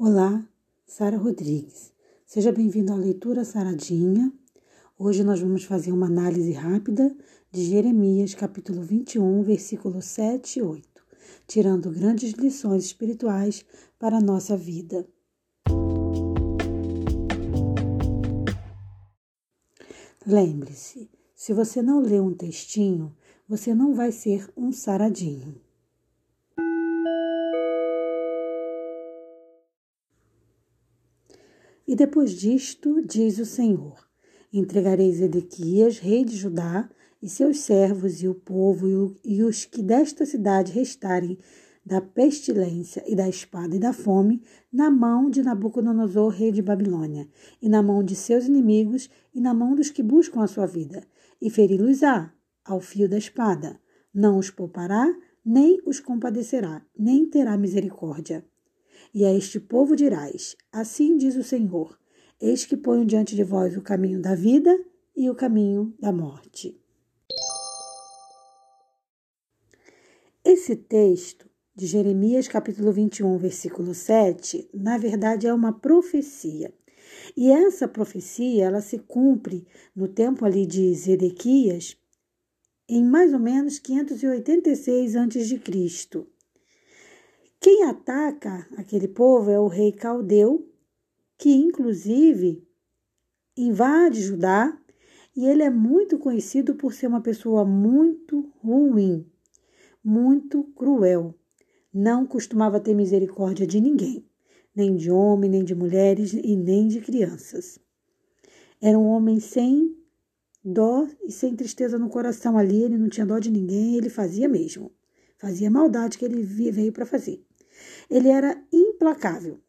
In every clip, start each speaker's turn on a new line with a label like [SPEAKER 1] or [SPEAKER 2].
[SPEAKER 1] Olá, Sara Rodrigues. Seja bem-vindo à leitura Saradinha. Hoje nós vamos fazer uma análise rápida de Jeremias, capítulo 21, versículos 7 e 8, tirando grandes lições espirituais para a nossa vida. Lembre-se, se você não lê um textinho, você não vai ser um saradinho. E depois disto, diz o Senhor: entregarei Zedequias, rei de Judá, e seus servos, e o povo, e os que desta cidade restarem da pestilência e da espada e da fome, na mão de Nabucodonosor, rei de Babilônia, e na mão de seus inimigos, e na mão dos que buscam a sua vida, e feri-los-á ao fio da espada. Não os poupará, nem os compadecerá, nem terá misericórdia. E a este povo dirás: Assim diz o Senhor: Eis que ponho diante de vós o caminho da vida e o caminho da morte. Esse texto de Jeremias, capítulo 21, versículo 7, na verdade é uma profecia. E essa profecia, ela se cumpre no tempo ali de Zedequias, em mais ou menos 586 a.C. Quem ataca aquele povo é o rei Caldeu, que inclusive invade Judá, e ele é muito conhecido por ser uma pessoa muito ruim, muito cruel. Não costumava ter misericórdia de ninguém, nem de homem, nem de mulheres e nem de crianças. Era um homem sem dó e sem tristeza no coração ali, ele não tinha dó de ninguém, ele fazia mesmo. Fazia maldade que ele veio para fazer. Ele era implacável.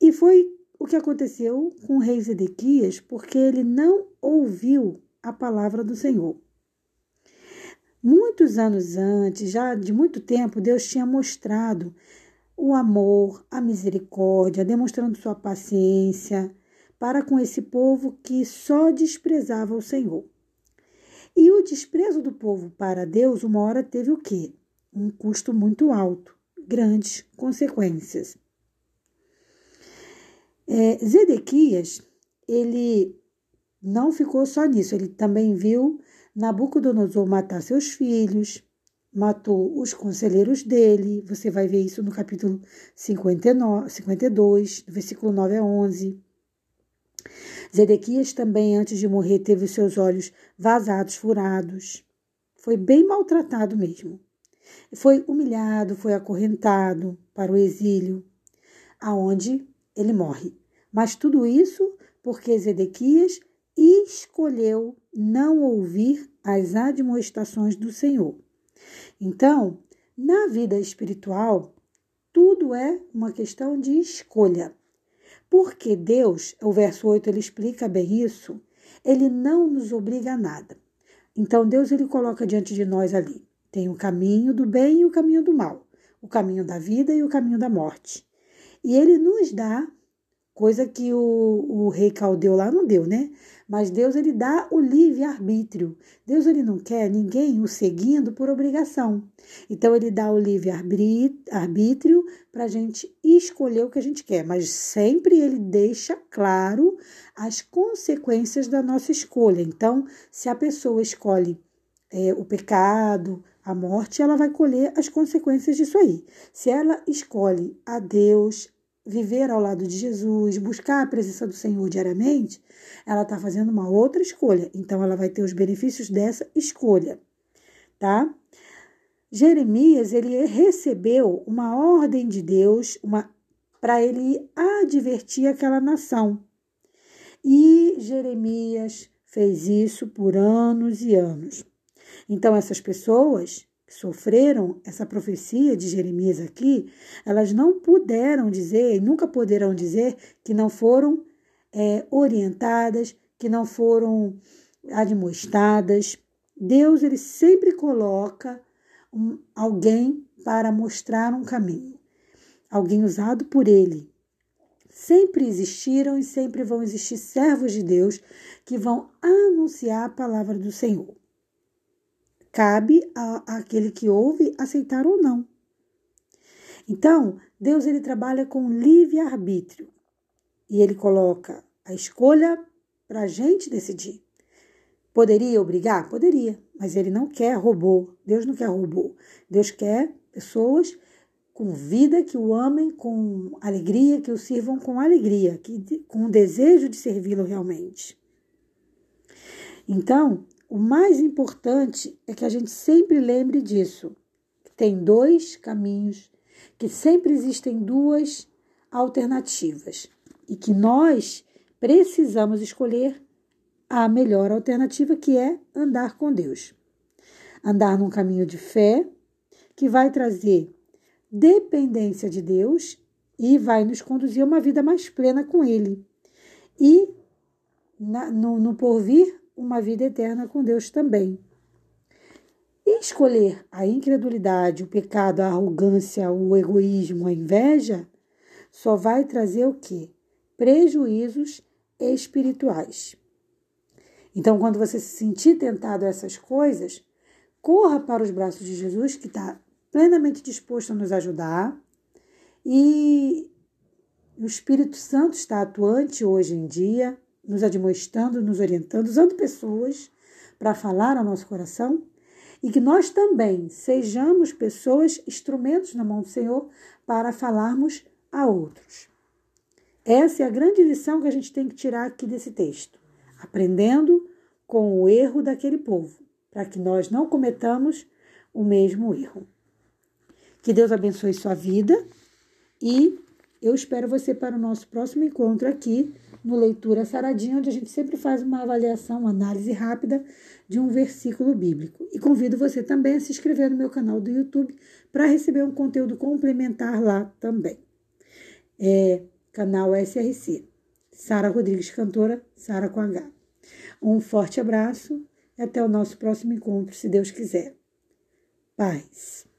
[SPEAKER 1] E foi o que aconteceu com o rei Zedequias, porque ele não ouviu a palavra do Senhor. Muitos anos antes, já de muito tempo, Deus tinha mostrado o amor, a misericórdia, demonstrando sua paciência para com esse povo que só desprezava o Senhor. E o desprezo do povo para Deus, uma hora teve o quê? Um custo muito alto grandes consequências. É, Zedequias, ele não ficou só nisso, ele também viu Nabucodonosor matar seus filhos, matou os conselheiros dele, você vai ver isso no capítulo 59, 52, do versículo 9 a 11. Zedequias também, antes de morrer, teve os seus olhos vazados, furados. Foi bem maltratado mesmo. Foi humilhado, foi acorrentado para o exílio, aonde ele morre. Mas tudo isso porque Zedequias escolheu não ouvir as admoestações do Senhor. Então, na vida espiritual, tudo é uma questão de escolha. Porque Deus, o verso 8 ele explica bem isso, ele não nos obriga a nada. Então Deus ele coloca diante de nós ali tem o caminho do bem e o caminho do mal, o caminho da vida e o caminho da morte. E ele nos dá, coisa que o, o rei caldeu lá não deu, né? Mas Deus ele dá o livre arbítrio. Deus ele não quer ninguém o seguindo por obrigação. Então ele dá o livre arbítrio para a gente escolher o que a gente quer, mas sempre ele deixa claro as consequências da nossa escolha. Então, se a pessoa escolhe é, o pecado, a morte, ela vai colher as consequências disso aí. Se ela escolhe a Deus, viver ao lado de Jesus, buscar a presença do Senhor diariamente, ela está fazendo uma outra escolha. Então, ela vai ter os benefícios dessa escolha, tá? Jeremias, ele recebeu uma ordem de Deus, para ele advertir aquela nação. E Jeremias fez isso por anos e anos. Então, essas pessoas que sofreram essa profecia de Jeremias aqui, elas não puderam dizer, nunca poderão dizer que não foram é, orientadas, que não foram admoestadas. Deus, ele sempre coloca um, alguém para mostrar um caminho, alguém usado por ele. Sempre existiram e sempre vão existir servos de Deus que vão anunciar a palavra do Senhor. Cabe àquele que ouve aceitar ou não. Então, Deus ele trabalha com livre arbítrio e ele coloca a escolha para a gente decidir. Poderia obrigar? Poderia, mas ele não quer robô. Deus não quer robô. Deus quer pessoas com vida que o amem com alegria, que o sirvam com alegria, que, com o desejo de servi-lo realmente. Então, o mais importante é que a gente sempre lembre disso. Tem dois caminhos, que sempre existem duas alternativas e que nós precisamos escolher a melhor alternativa, que é andar com Deus. Andar num caminho de fé que vai trazer dependência de Deus e vai nos conduzir a uma vida mais plena com Ele. E na, no, no porvir, uma vida eterna com Deus também. E escolher a incredulidade, o pecado, a arrogância, o egoísmo, a inveja, só vai trazer o quê? Prejuízos espirituais. Então, quando você se sentir tentado a essas coisas, corra para os braços de Jesus, que está plenamente disposto a nos ajudar. E o Espírito Santo está atuante hoje em dia, nos admoestando, nos orientando, usando pessoas para falar ao nosso coração. E que nós também sejamos pessoas, instrumentos na mão do Senhor, para falarmos a outros. Essa é a grande lição que a gente tem que tirar aqui desse texto aprendendo com o erro daquele povo, para que nós não cometamos o mesmo erro. Que Deus abençoe sua vida e eu espero você para o nosso próximo encontro aqui no Leitura Saradinha, onde a gente sempre faz uma avaliação, uma análise rápida de um versículo bíblico. E convido você também a se inscrever no meu canal do YouTube para receber um conteúdo complementar lá também. É, canal SRC. Sara Rodrigues, cantora, Sara com H. Um forte abraço e até o nosso próximo encontro, se Deus quiser. Paz.